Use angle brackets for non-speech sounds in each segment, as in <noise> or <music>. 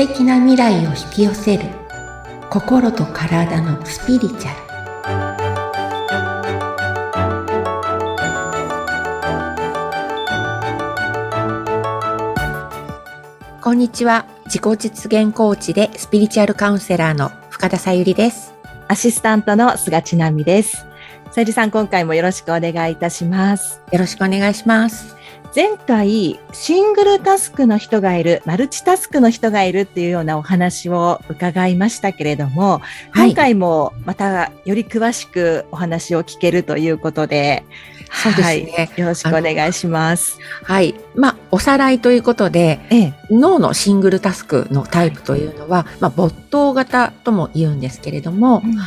敵な未来を引き寄せる。心と体のスピリチュアル。こんにちは。自己実現コーチでスピリチュアルカウンセラーの深田さゆりです。アシスタントの菅千奈美です。さゆりさん今回もよろしくお願いいたします。よろしくお願いします前回、シングルタスクの人がいる、マルチタスクの人がいるっていうようなお話を伺いましたけれども、はい、今回もまたより詳しくお話を聞けるということで、そうですね、はい、よろしくお願いします。はい。まあ、おさらいということで、ええ、脳のシングルタスクのタイプというのは、まあ、没頭型とも言うんですけれども、うん、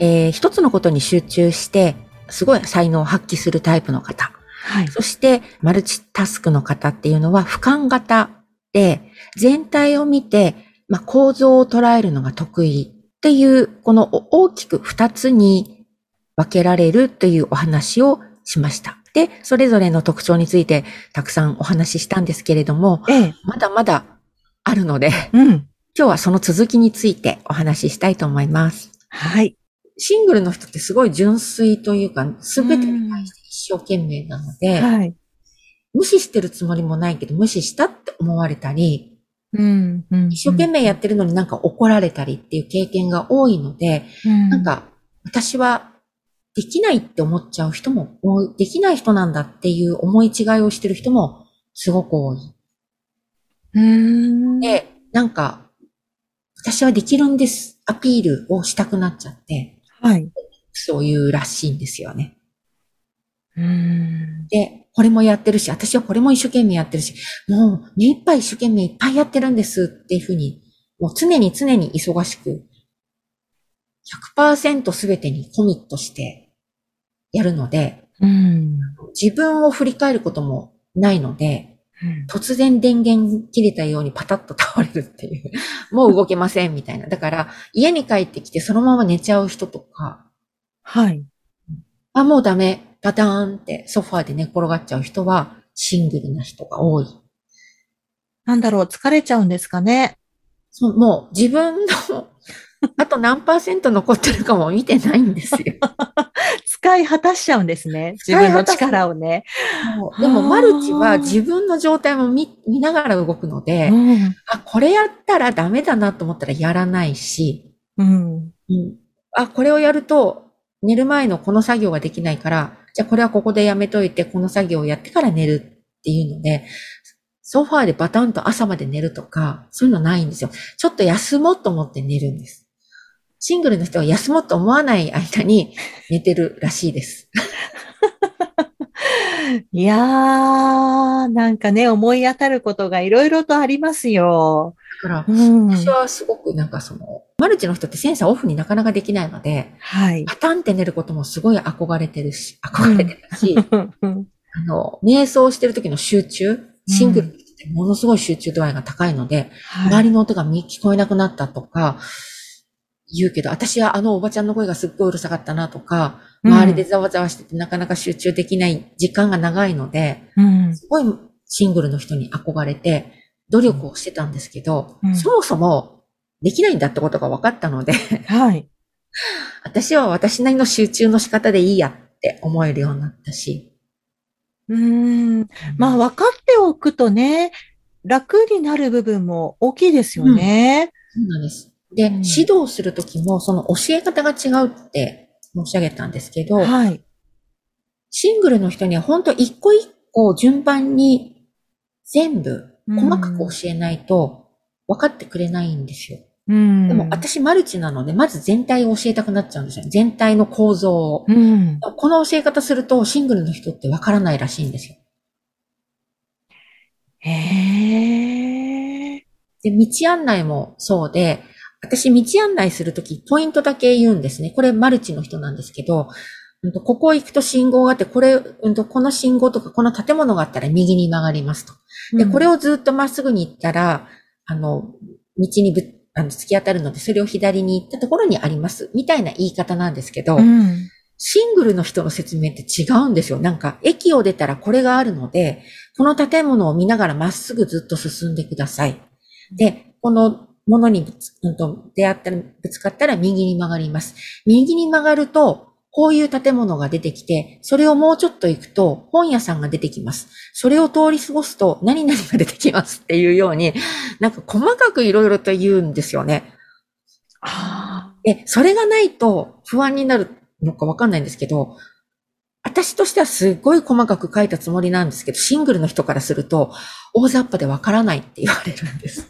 えー、一つのことに集中して、すごい才能を発揮するタイプの方。はい、そして、マルチタスクの方っていうのは俯瞰型で、全体を見て、まあ、構造を捉えるのが得意っていう、この大きく二つに分けられるというお話をしました。で、それぞれの特徴についてたくさんお話ししたんですけれども、ええ、まだまだあるので、うん、今日はその続きについてお話ししたいと思います。はい。シングルの人ってすごい純粋というか、すべてに対して一生懸命なので、はい、無視してるつもりもないけど、無視したって思われたり、うんうん、一生懸命やってるのになんか怒られたりっていう経験が多いので、うん、なんか私はできないって思っちゃう人もできない人なんだっていう思い違いをしてる人もすごく多い。で、なんか、私はできるんです。アピールをしたくなっちゃって、はい。そういうらしいんですよね。で、これもやってるし、私はこれも一生懸命やってるし、もう目いっぱい一生懸命いっぱいやってるんですっていうふうに、もう常に常に忙しく、100%すべてにコミットしてやるので、うん、自分を振り返ることもないので、うん、突然電源切れたようにパタッと倒れるっていう、<laughs> もう動けませんみたいな。だから、家に帰ってきてそのまま寝ちゃう人とか、はい。あ、もうダメ。パターンってソファーで寝転がっちゃう人はシングルな人が多い。なんだろう、疲れちゃうんですかね？そう、もう自分の <laughs> あと何パーセント残ってるかも見てないんですよ。<laughs> 使い果たしちゃうんですね。自分の力をね。でも、マルチは自分の状態も見見ながら動くので、うん、あ、これやったらダメだなと思ったらやらないし、うん、うん、あ、これをやると寝る前のこの作業ができないから、じゃあこれはここでやめといて、この作業をやってから寝るっていうので、ソファーでバタンと朝まで寝るとか、そういうのないんですよ。ちょっと休もうと思って寝るんです。シングルの人は休もうと思わない間に寝てるらしいです。いやー、なんかね、思い当たることがいろいろとありますよ。だから、うん、私はすごくなんかその、マルチの人ってセンサーオフになかなかできないので、はい。パタンって寝ることもすごい憧れてるし、憧れてるし、うん、あの、瞑想してる時の集中、シングルってものすごい集中度合いが高いので、うん、周りの音が聞こえなくなったとか、言うけど、私はあのおばちゃんの声がすっごいうるさかったなとか、周りでざわざわしててなかなか集中できない時間が長いので、うん、すごいシングルの人に憧れて、努力をしてたんですけど、うん、そもそもできないんだってことが分かったのではい。<laughs> 私は私なりの集中の仕方でいいやって思えるようになったし。うん。まあ分かっておくとね、楽になる部分も大きいですよね。うん、そうなんです。で、うん、指導するときもその教え方が違うって申し上げたんですけど、はい。シングルの人には本当一個一個順番に全部細かく教えないと分かってくれないんですよ。うん、でも私マルチなので、まず全体を教えたくなっちゃうんですよ。全体の構造を。うん、この教え方するとシングルの人って分からないらしいんですよ。へー。で、道案内もそうで、私道案内するときポイントだけ言うんですね。これマルチの人なんですけど、ここ行くと信号があって、これ、この信号とかこの建物があったら右に曲がりますと。で、これをずっとまっすぐに行ったら、あの、道にぶあの突き当たるので、それを左に行ったところにあります。みたいな言い方なんですけど、うん、シングルの人の説明って違うんですよ。なんか、駅を出たらこれがあるので、この建物を見ながらまっすぐずっと進んでください。で、このものにぶつ、うんと、出会ったら、ぶつかったら右に曲がります。右に曲がると、こういう建物が出てきて、それをもうちょっと行くと本屋さんが出てきます。それを通り過ごすと何々が出てきますっていうように、なんか細かくいろいろと言うんですよね。で、それがないと不安になるのかわかんないんですけど、私としてはすっごい細かく書いたつもりなんですけど、シングルの人からすると、大雑把でわからないって言われるんです。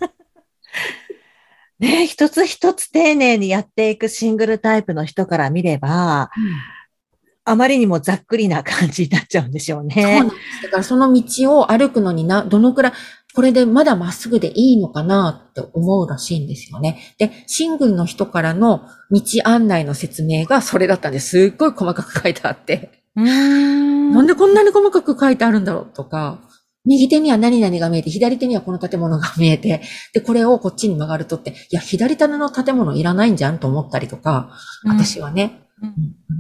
ね一つ一つ丁寧にやっていくシングルタイプの人から見れば、うん、あまりにもざっくりな感じになっちゃうんでしょうね。そうなんです。だからその道を歩くのにな、どのくらい、これでまだまっすぐでいいのかなって思うらしいんですよね。で、シングルの人からの道案内の説明がそれだったんですっごい細かく書いてあって。うんなんでこんなに細かく書いてあるんだろうとか、右手には何々が見えて、左手にはこの建物が見えて、で、これをこっちに曲がるとって、いや、左手の建物いらないんじゃんと思ったりとか、私はね、う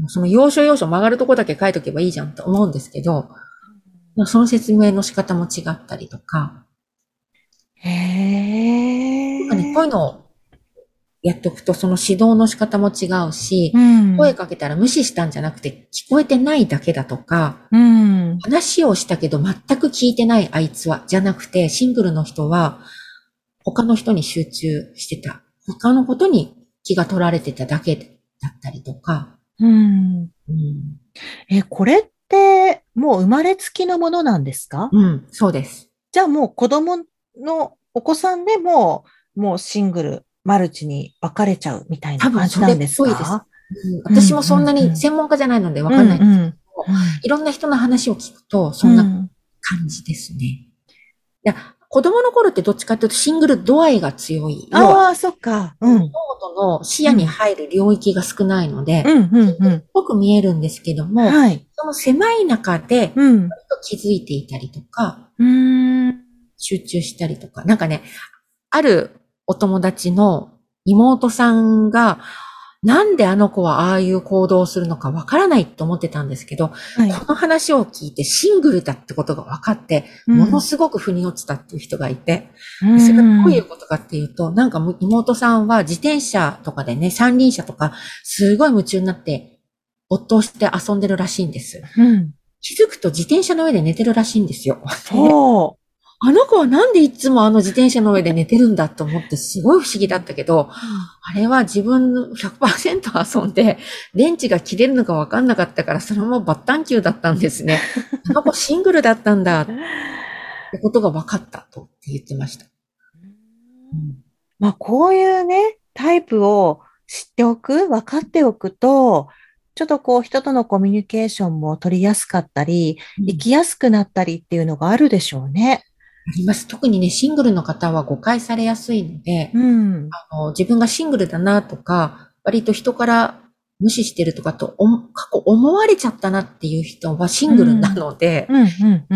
ん、その要所要所曲がるとこだけ書いとけばいいじゃんと思うんですけど、その説明の仕方も違ったりとか。へー。なんかね、こういうのをやっておくと、その指導の仕方も違うし、うん、声かけたら無視したんじゃなくて、聞こえてないだけだとか、うん、話をしたけど全く聞いてないあいつは、じゃなくて、シングルの人は、他の人に集中してた。他のことに気が取られてただけだったりとか。うん。うん、え、これって、もう生まれつきのものなんですか？うん、そうです。じゃあもう子供のお子さんでも、もうシングルマルチに分かれちゃうみたいな感じなんですか？多分それっぽいです。私もそんなに専門家じゃないので分かんないんですけど、うんうん、い。ろんな人の話を聞くと、そんな感じですね。いや、子供の頃ってどっちかというとシングル度合いが強い。ああ、そっか。うん。物事の視野に入る領域が少ないので、うんうんうん、っぽく見えるんですけども、はい、その狭い中で、うん、気づいていたりとか、うん、集中したりとか、なんかね、あるお友達の妹さんが、なんであの子はああいう行動をするのかわからないと思ってたんですけど、はい、この話を聞いてシングルだってことが分かって、ものすごく腑に落ちたっていう人がいて、うん、それがどういうことかっていうと、なんか妹さんは自転車とかでね、三輪車とか、すごい夢中になって、没頭して遊んでるらしいんです。うん、気づくと自転車の上で寝てるらしいんですよ。あの子はなんでいつもあの自転車の上で寝てるんだと思ってすごい不思議だったけど、あれは自分100%遊んで、電池が切れるのかわかんなかったから、それもバッタン球だったんですね。<laughs> あの子シングルだったんだってことが分かったと言ってました。うん、まあこういうね、タイプを知っておく、分かっておくと、ちょっとこう人とのコミュニケーションも取りやすかったり、生きやすくなったりっていうのがあるでしょうね。あります。特にね、シングルの方は誤解されやすいので、うん、あの自分がシングルだなとか、割と人から無視してるとかと、過去思われちゃったなっていう人はシングルなので、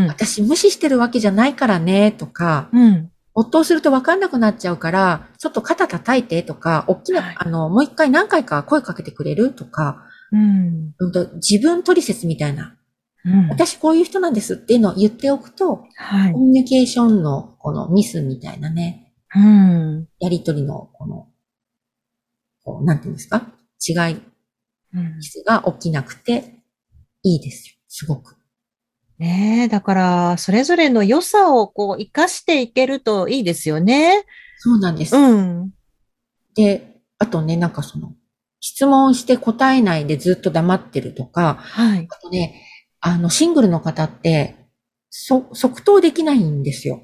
私無視してるわけじゃないからね、とか、うん、夫をすると分かんなくなっちゃうから、ちょっと肩叩いてとか、大きな、はい、あの、もう一回何回か声かけてくれるとか、うん、自分取説みたいなうん、私こういう人なんですっていうのを言っておくと、はい、コミュニケーションのこのミスみたいなね、うん、やりとりのこの、こうなんていうんですか？違い、ミスが起きなくていいですよ。すごく。ねえ、だから、それぞれの良さをこう、活かしていけるといいですよね。そうなんです。うん。で、あとね、なんかその、質問して答えないでずっと黙ってるとか、はい。あとね、あの、シングルの方って、そ、即答できないんですよ。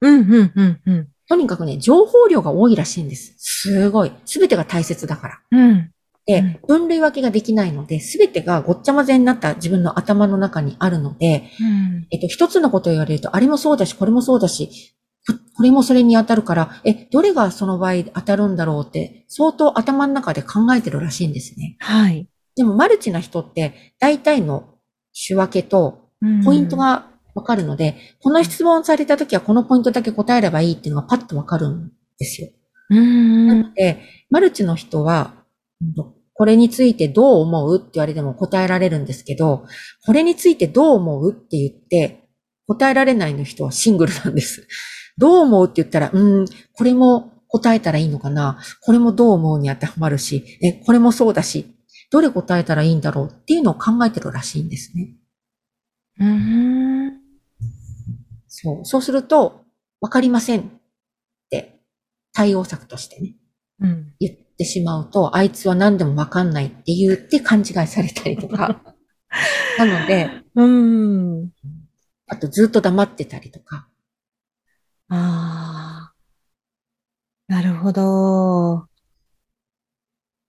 うん、うん、うん、うん。とにかくね、情報量が多いらしいんです。すごい。すべてが大切だから。うん。で、分類分けができないので、すべてがごっちゃ混ぜになった自分の頭の中にあるので、うん、えっと、一つのことを言われると、あれもそうだし、これもそうだし、これもそれに当たるから、え、どれがその場合当たるんだろうって、相当頭の中で考えてるらしいんですね。はい。でも、マルチな人って、大体の仕分けと、ポイントがわかるので、この質問されたときはこのポイントだけ答えればいいっていうのがパッとわかるんですよ。なので、マルチの人は、これについてどう思うって言われても答えられるんですけど、これについてどう思うって言って答えられないの人はシングルなんです。どう思うって言ったら、うん、これも答えたらいいのかなこれもどう思うに当てはまるし、え、これもそうだし、どれ答えたらいいんだろうっていうのを考えてるらしいんですね。うん。そう。そうすると、わかりませんって対応策としてね、うん、言ってしまうと、あいつは何でもわかんないって言って勘違いされたりとか。<laughs> なので、うん。あとずっと黙ってたりとか。ああ。なるほど。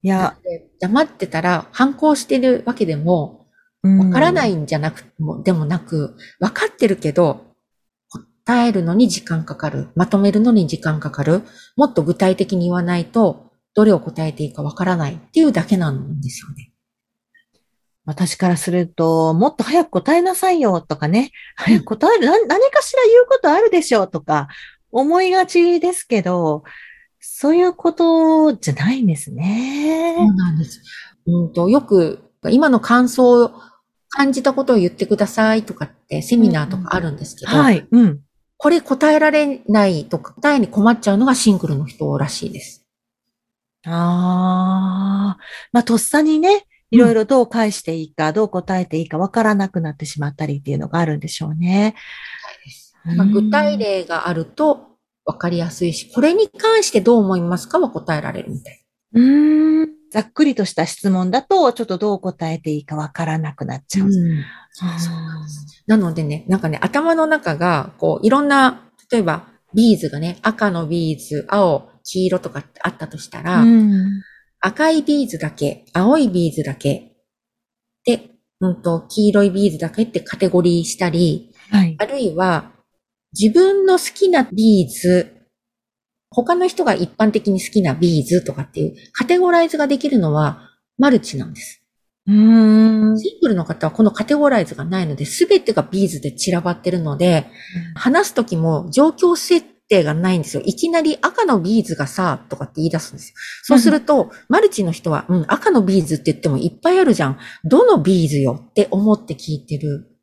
いや。黙ってたら反抗してるわけでも、わからないんじゃなく、でもなく、わかってるけど、答えるのに時間かかる。まとめるのに時間かかる。もっと具体的に言わないと、どれを答えていいかわからないっていうだけなんですよね。私からすると、もっと早く答えなさいよとかね、早く答える、何かしら言うことあるでしょうとか思いがちですけど、そういうことじゃないんですね。そうなんです。うんと、よく今の感想を感じたことを言ってくださいとかってセミナーとかあるんですけど、うん、はい。うん。これ答えられないとか、答えに困っちゃうのがシングルの人らしいです。ああ。まあ、とっさにね、いろいろどう返していいか、うん、どう答えていいかわからなくなってしまったりっていうのがあるんでしょうね。まあ、具体例があるとわかりやすいし、これに関してどう思いますか？は答えられるみたい。うん。ざっくりとした質問だと、ちょっとどう答えていいかわからなくなっちゃう。うん、そうなんですなのでね、なんかね、頭の中が、こう、いろんな、例えば、ビーズがね、赤のビーズ、青、黄色とかってあったとしたら、うん、赤いビーズだけ、青いビーズだけ、で、うんと、黄色いビーズだけってカテゴリーしたり、はい、あるいは、自分の好きなビーズ、他の人が一般的に好きなビーズとかっていうカテゴライズができるのはマルチなんです。うん。シングルの方はこのカテゴライズがないので、すべてがビーズで散らばってるので、うん、話すときも状況設定がないんですよ。いきなり赤のビーズがさ、とかって言い出すんですよ。そうすると、うん、マルチの人は、うん、赤のビーズって言ってもいっぱいあるじゃん。どのビーズよって思って聞いてる。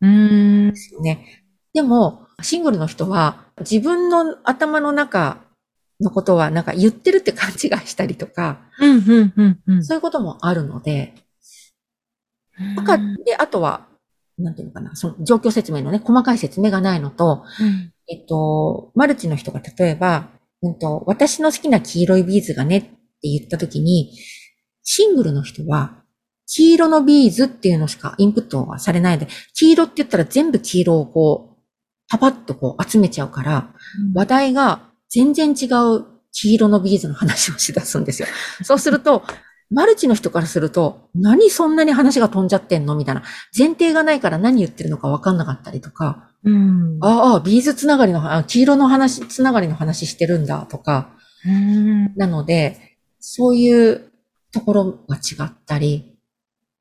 うん。ですよね。でも、シングルの人は自分の頭の中のことはなんか言ってるって勘違いしたりとか、そういうこともあるので、赤で、あとは、なんていうのかな、その状況説明のね、細かい説明がないのと、うん、えっと、マルチの人が例えば、うんと、私の好きな黄色いビーズがねって言ったときに、シングルの人は、黄色のビーズっていうのしかインプットはされないので、黄色って言ったら全部黄色をこう、パパッとこう集めちゃうから、話題が全然違う黄色のビーズの話をしだすんですよ。<laughs> そうすると、マルチの人からすると、何そんなに話が飛んじゃってんの？みたいな。前提がないから何言ってるのか分かんなかったりとか、うん、ああ、ビーズつながりの、あ黄色の話、つながりの話してるんだとか、うん、なので、そういうところが違ったり、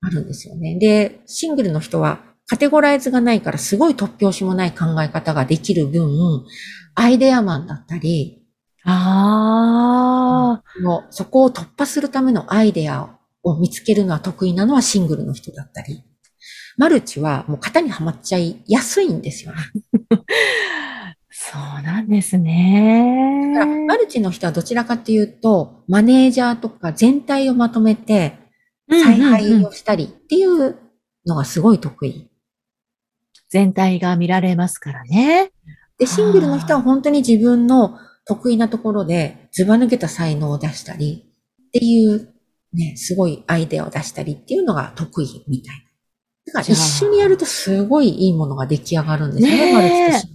あるんですよね。で、シングルの人はカテゴライズがないからすごい突拍子もない考え方ができる分、アイデアマンだったり、ああ。もうそこを突破するためのアイデアを見つけるのは得意なのはシングルの人だったり。マルチはもう型にはまっちゃいやすいんですよね。<laughs> そうなんですね。だからマルチの人はどちらかというと、マネージャーとか全体をまとめて、采配をしたりっていうのがすごい得意。全体が見られますからね。で、シングルの人は本当に自分の得意なところでずば抜けた才能を出したりっていうね、すごいアイデアを出したりっていうのが得意みたいな。だから一緒にやるとすごいいいものが出来上がるんですね、マルチと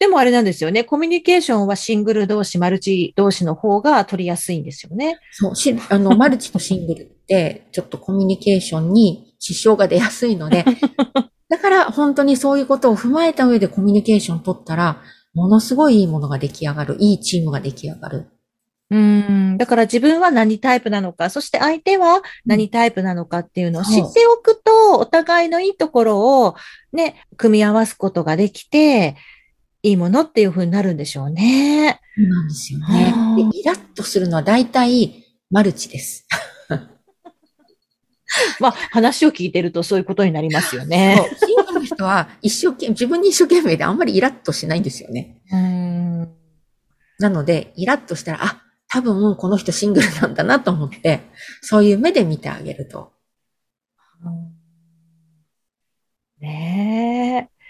でもあれなんですよね。コミュニケーションはシングル同士、マルチ同士の方が取りやすいんですよね。そう、しあの、<laughs> マルチとシングルって、ちょっとコミュニケーションに支障が出やすいので、だから本当にそういうことを踏まえた上でコミュニケーションを取ったら、ものすごいいいものが出来上がる。いいチームが出来上がる。うん。だから自分は何タイプなのか、そして相手は何タイプなのかっていうのを知っておくと、お互いのいいところをね、組み合わすことができて、いいものっていうふうになるんでしょうね。そうなんですよね。でイラッとするのは大体マルチです。まあ、話を聞いてるとそういうことになりますよね。シングルの人は一生懸命、自分に一生懸命であんまりイラッとしないんですよね。うんなので、イラッとしたら、あ、多分この人シングルなんだなと思って、そういう目で見てあげると。ねえ。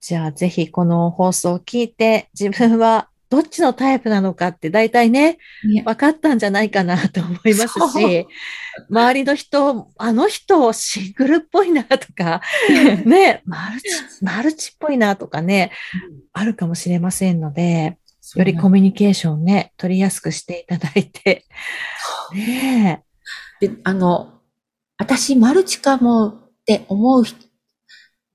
じゃあぜひこの放送を聞いて自分はどっちのタイプなのかって大体ね、分かったんじゃないかなと思いますし、周りの人、あの人シングルっぽいなとか、<laughs> ね、マルチ、マルチっぽいなとかね、あるかもしれませんので、よりコミュニケーションね、取りやすくしていただいて。ねで、あの、私マルチかもって思う人、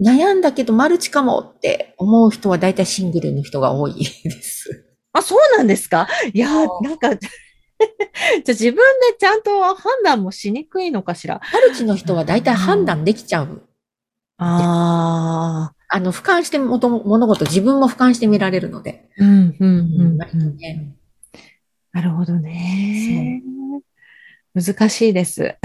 悩んだけどマルチかもって思う人は大体シングルの人が多いです。あ、そうなんですか？いや、なんか <laughs> じゃ自分でちゃんと判断もしにくいのかしら？マルチの人は大体判断できちゃう。ああ。あの、俯瞰してもと物事、自分も俯瞰して見られるので。うん、うん、うん。ね、なるほどね。難しいです。<laughs>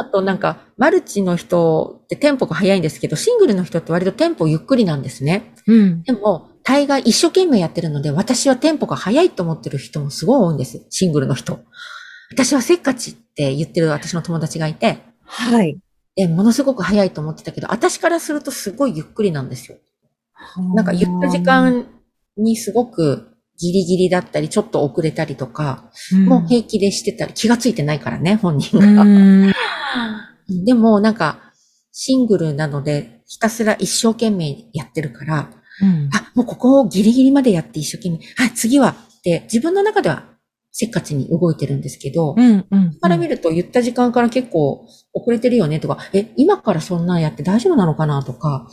あとなんか、マルチの人ってテンポが速いんですけど、シングルの人って割とテンポゆっくりなんですね。うん。でも、大概一生懸命やってるので、私はテンポが速いと思ってる人もすごい多いんです。シングルの人。私はせっかちって言ってる私の友達がいて。はい。で、ものすごく速いと思ってたけど、私からするとすごいゆっくりなんですよ。なんか言った時間にすごくギリギリだったり、ちょっと遅れたりとか、もう平気でしてたり、気がついてないからね、本人が。<laughs> でも、なんか、シングルなので、ひたすら一生懸命やってるから、うん、あ、もうここをギリギリまでやって一生懸命、はい、次はって自分の中ではせっかちに動いてるんですけど、うんうん、から見ると言った時間から結構遅れてるよねとか、え、今からそんなんやって大丈夫なのかなとか、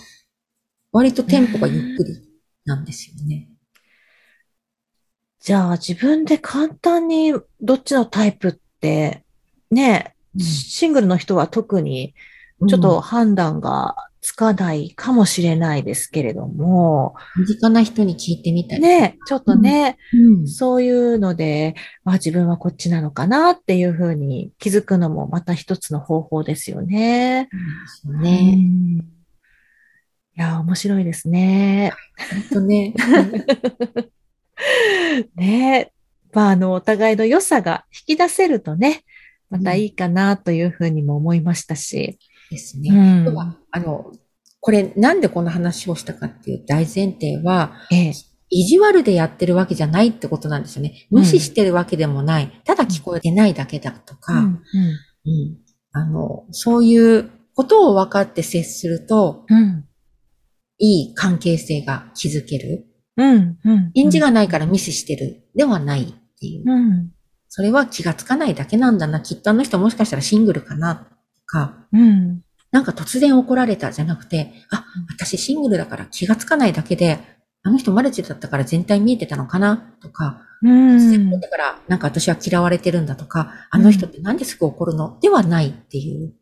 割とテンポがゆっくりなんですよね。じゃあ自分で簡単にどっちのタイプって、ね、シングルの人は特にちょっと判断がつかないかもしれないですけれども。身近な人に聞いてみたい。ね、ちょっとね、うん、そういうので、あ、自分はこっちなのかなっていうふうに気づくのもまた一つの方法ですよね。うん、ね、うん。いや、面白いですね。本当ね。<laughs> ねまあ、あの、お互いの良さが引き出せるとね、またいいかなというふうにも思いましたし。ですね。うん、あの、これなんでこの話をしたかっていう大前提は、ええ、意地悪でやってるわけじゃないってことなんですよね。無視してるわけでもない。うん、ただ聞こえてないだけだとか、うん、うん、あの、そういうことを分かって接すると、いい関係性が築ける。うんうん、返事がないからミスしてるではないっていう。うん、それは気がつかないだけなんだな。きっとあの人もしかしたらシングルかなとか、うん、なんか突然怒られたじゃなくて、あ、私シングルだから気がつかないだけで、あの人マルチだったから全体見えてたのかな？とか、うん、突然だからなんか私は嫌われてるんだとか、あの人ってなんですぐ怒るの？ではないっていう。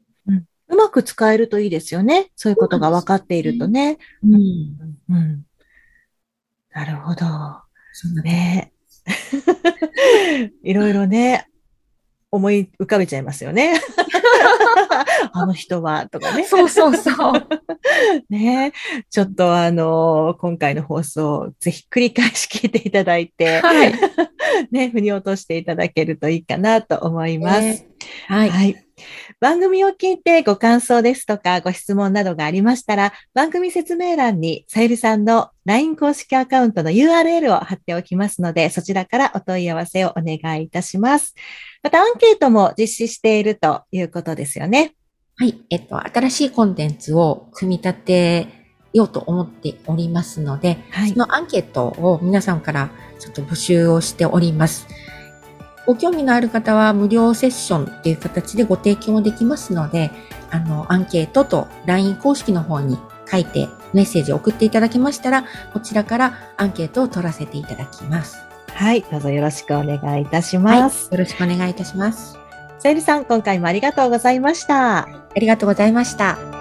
うまく使えるといいですよね。そういうことが分かっているとね。うん。うん。なるほど。ね。<laughs> いろいろね、思い浮かべちゃいますよね。<laughs> あの人は、とかね。そうそうそう。<laughs> ねちょっとあの、今回の放送、ぜひ繰り返し聞いていただいて、はい、<laughs> ね、振り落としていただけるといいかなと思います。えー、はい、はい番組を聞いてご感想ですとかご質問などがありましたら、番組説明欄にさゆりさんの LINE 公式アカウントの URL を貼っておきますので、そちらからお問い合わせをお願いいたします。またアンケートも実施しているということですよね。はい。えっと、新しいコンテンツを組み立てようと思っておりますので、はい、そのアンケートを皆さんからちょっと募集をしております。ご興味のある方は無料セッションっていう形でご提供できますので、あの、アンケートと LINE 公式の方に書いてメッセージを送っていただけましたら、こちらからアンケートを取らせていただきます。はい、どうぞよろしくお願いいたします。はい、よろしくお願いいたします。さゆりさん、今回もありがとうございました。ありがとうございました。